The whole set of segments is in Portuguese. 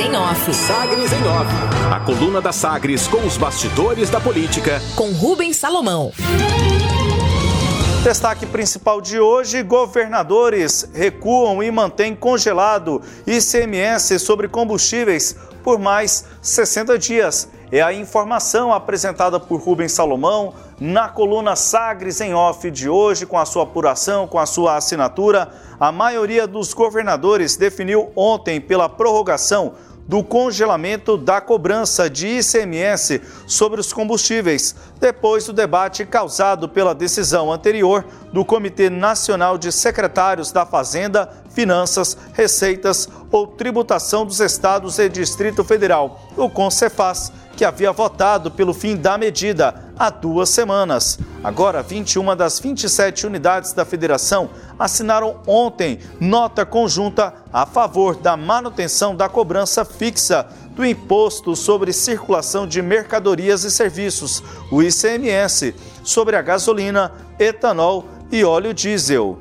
em Off. Sagres em Off. A coluna da Sagres com os bastidores da política. Com Rubens Salomão. Destaque principal de hoje: governadores recuam e mantêm congelado ICMS sobre combustíveis por mais 60 dias. É a informação apresentada por Rubens Salomão na coluna Sagres em Off de hoje, com a sua apuração, com a sua assinatura. A maioria dos governadores definiu ontem pela prorrogação do congelamento da cobrança de ICMS sobre os combustíveis, depois do debate causado pela decisão anterior do Comitê Nacional de Secretários da Fazenda, Finanças, Receitas ou Tributação dos Estados e Distrito Federal, o CONCEFAS, que havia votado pelo fim da medida há duas semanas. Agora, 21 das 27 unidades da federação assinaram ontem nota conjunta a favor da manutenção da cobrança fixa do Imposto sobre Circulação de Mercadorias e Serviços, o ICMS, sobre a gasolina, etanol e óleo diesel.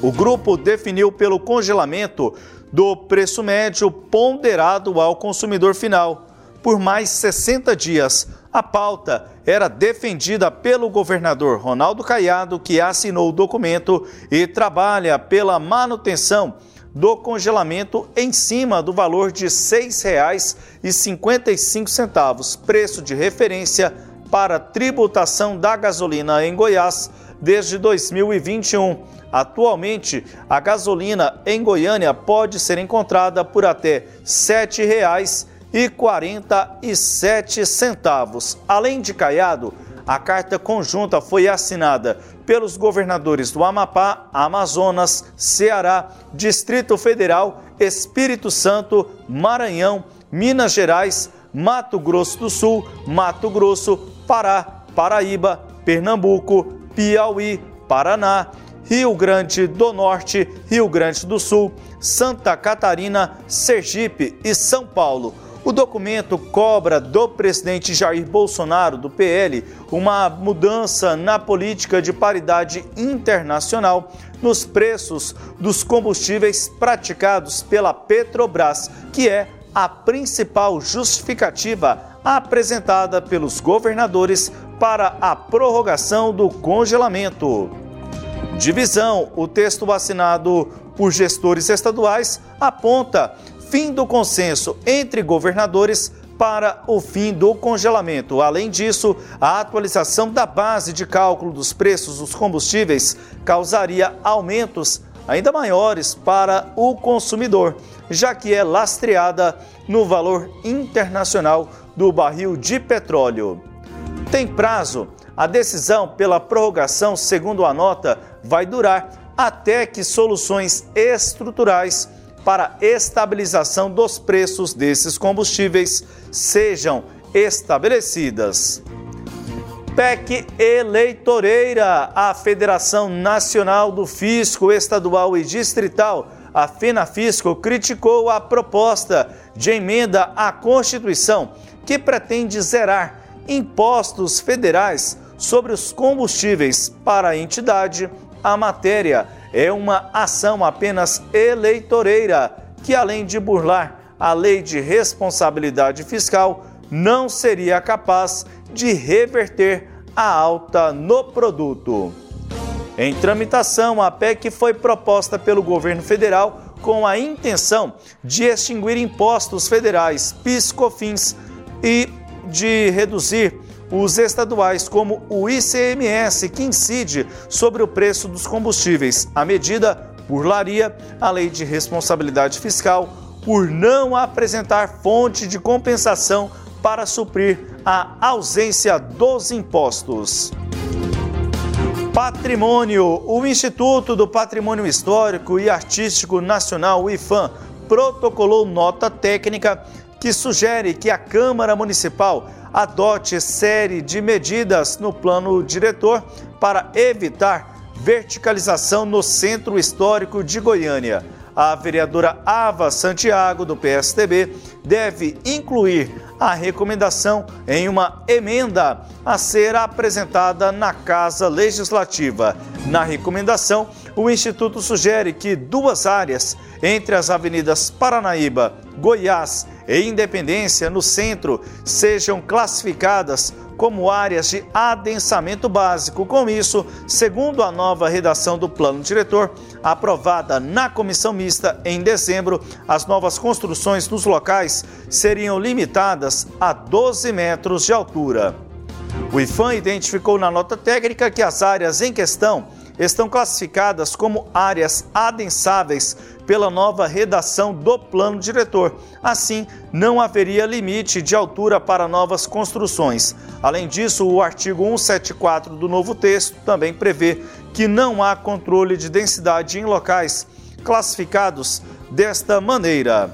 O grupo definiu pelo congelamento do preço médio ponderado ao consumidor final por mais 60 dias. A pauta era defendida pelo governador Ronaldo Caiado, que assinou o documento e trabalha pela manutenção do congelamento em cima do valor de R$ 6,55, preço de referência para tributação da gasolina em Goiás desde 2021. Atualmente, a gasolina em Goiânia pode ser encontrada por até R$ 7,00 e 47 centavos. Além de Caiado, a carta conjunta foi assinada pelos governadores do Amapá, Amazonas, Ceará, Distrito Federal, Espírito Santo, Maranhão, Minas Gerais, Mato Grosso do Sul, Mato Grosso, Pará, Paraíba, Pernambuco, Piauí, Paraná, Rio Grande do Norte, Rio Grande do Sul, Santa Catarina, Sergipe e São Paulo. O documento cobra do presidente Jair Bolsonaro, do PL, uma mudança na política de paridade internacional nos preços dos combustíveis praticados pela Petrobras, que é a principal justificativa apresentada pelos governadores para a prorrogação do congelamento. Divisão: o texto assinado por gestores estaduais aponta fim do consenso entre governadores para o fim do congelamento. Além disso, a atualização da base de cálculo dos preços dos combustíveis causaria aumentos ainda maiores para o consumidor, já que é lastreada no valor internacional do barril de petróleo. Tem prazo. A decisão pela prorrogação, segundo a nota, vai durar até que soluções estruturais para estabilização dos preços desses combustíveis sejam estabelecidas. PEC eleitoreira. A Federação Nacional do Fisco Estadual e Distrital, a FENAFisco, criticou a proposta de emenda à Constituição que pretende zerar impostos federais sobre os combustíveis para a entidade. A matéria é uma ação apenas eleitoreira, que além de burlar a lei de responsabilidade fiscal, não seria capaz de reverter a alta no produto. Em tramitação, a PEC foi proposta pelo governo federal com a intenção de extinguir impostos federais, PIS, COFINS e de reduzir os estaduais, como o ICMS, que incide sobre o preço dos combustíveis. A medida burlaria a lei de responsabilidade fiscal por não apresentar fonte de compensação para suprir a ausência dos impostos. Patrimônio. O Instituto do Patrimônio Histórico e Artístico Nacional, o IFAM, protocolou nota técnica que sugere que a Câmara Municipal adote série de medidas no plano diretor para evitar verticalização no centro histórico de Goiânia. A vereadora Ava Santiago, do PSTB, deve incluir a recomendação em uma emenda a ser apresentada na Casa Legislativa. Na recomendação, O Instituto sugere que duas áreas entre as avenidas Paranaíba, Goiás e Independência, no centro, sejam classificadas como áreas de adensamento básico. Com isso, segundo a nova redação do plano diretor, aprovada na comissão mista em dezembro, as novas construções nos locais seriam limitadas a 12 metros de altura. O IFAM identificou na nota técnica que as áreas em questão estão classificadas como áreas adensáveis pela nova redação do plano diretor. Assim, não haveria limite de altura para novas construções. Além disso, o artigo 174 do novo texto também prevê que não há controle de densidade em locais classificados desta maneira.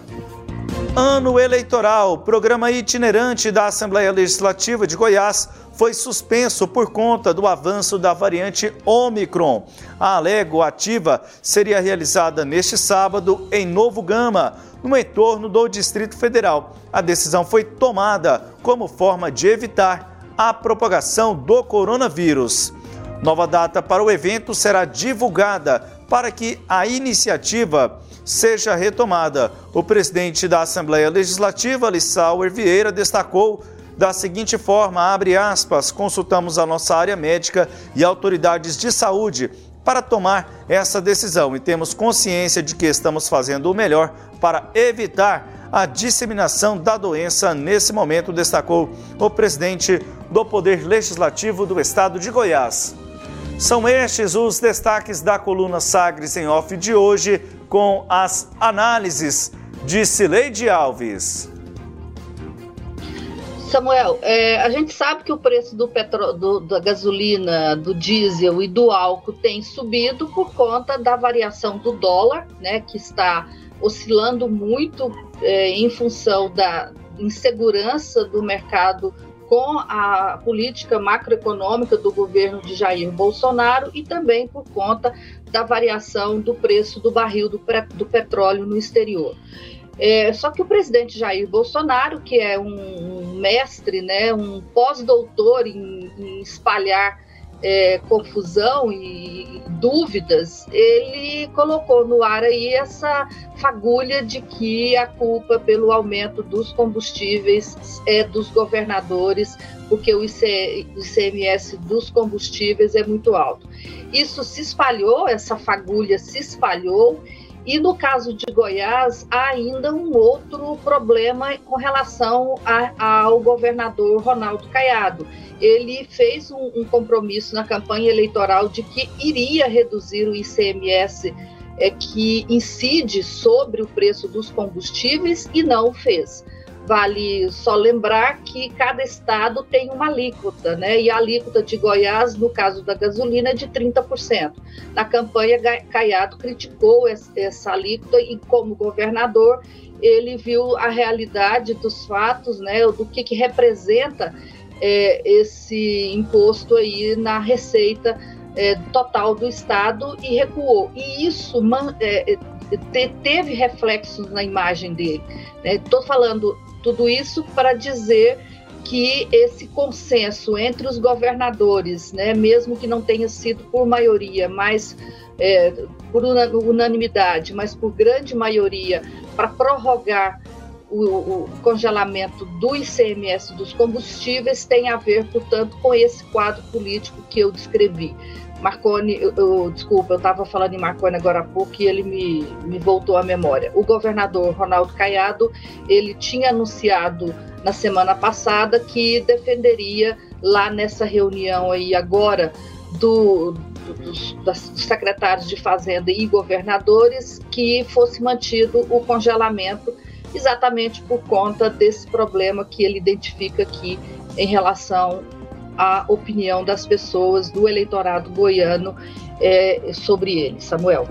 Ano eleitoral, programa itinerante da Assembleia Legislativa de Goiás foi suspenso por conta do avanço da variante Omicron. A Alego ativa seria realizada neste sábado em Novo Gama, no entorno do Distrito Federal. A decisão foi tomada como forma de evitar a propagação do coronavírus. Nova data para o evento será divulgada para que a iniciativa seja retomada. O presidente da Assembleia Legislativa, Lissauer Vieira, destacou da seguinte forma, abre aspas, consultamos a nossa área médica e autoridades de saúde para tomar essa decisão e temos consciência de que estamos fazendo o melhor para evitar a disseminação da doença nesse momento, destacou o presidente do Poder Legislativo do Estado de Goiás. São estes os destaques da coluna Sagres em Off de hoje, com as análises de Cileide Alves. Samuel, é, a gente sabe que o preço do petro, do, da gasolina, do diesel e do álcool tem subido por conta da variação do dólar, né, que está oscilando muito é, em função da insegurança do mercado com a política macroeconômica do governo de Jair Bolsonaro e também por conta da variação do preço do barril do, do petróleo no exterior. É, só que o presidente Jair Bolsonaro, que é um, mestre, né, um pós-doutor em, em, espalhar é, confusão e dúvidas, ele colocou no ar aí essa fagulha de que a culpa pelo aumento dos combustíveis é dos governadores, porque o ICMS dos combustíveis é muito alto. Isso se espalhou, essa fagulha se espalhou e no caso de Goiás, há ainda um outro problema com relação a, ao governador Ronaldo Caiado. Ele fez um, um, compromisso na campanha eleitoral de que iria reduzir o ICMS é, que incide sobre o preço dos combustíveis e não o fez. Vale só lembrar que cada estado tem uma alíquota, né? E a alíquota de Goiás, no caso da gasolina, é de 30%. Na campanha, Caiado criticou essa alíquota e, como governador, ele viu a realidade dos fatos, né? Do que, que representa é, esse imposto aí na receita é, total do estado e recuou. E isso é, teve reflexos na imagem dele. Estou né? falando tudo isso para dizer que esse consenso entre os governadores, né, mesmo que não tenha sido por maioria, mas é, por unanimidade, mas por grande maioria, para prorrogar o, o, congelamento do ICMS dos combustíveis, tem a ver, portanto, com esse quadro político que eu descrevi. Marconi, eu, eu, desculpa, eu estava falando em Marconi agora há pouco e ele me, me voltou à memória. O governador Ronaldo Caiado, ele tinha anunciado na semana passada que defenderia lá nessa reunião aí agora do, dos, dos secretários de Fazenda e governadores que fosse mantido o congelamento exatamente por conta desse problema que ele identifica aqui em relação a opinião das pessoas do eleitorado goiano é, sobre ele. Samuel.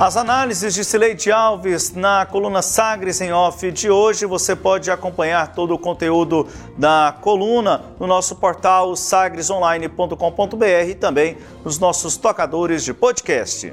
As análises de Sileite Alves na coluna Sagres em Off de hoje, você pode acompanhar todo o conteúdo da coluna no nosso portal sagresonline.com.br e também nos nossos tocadores de podcast.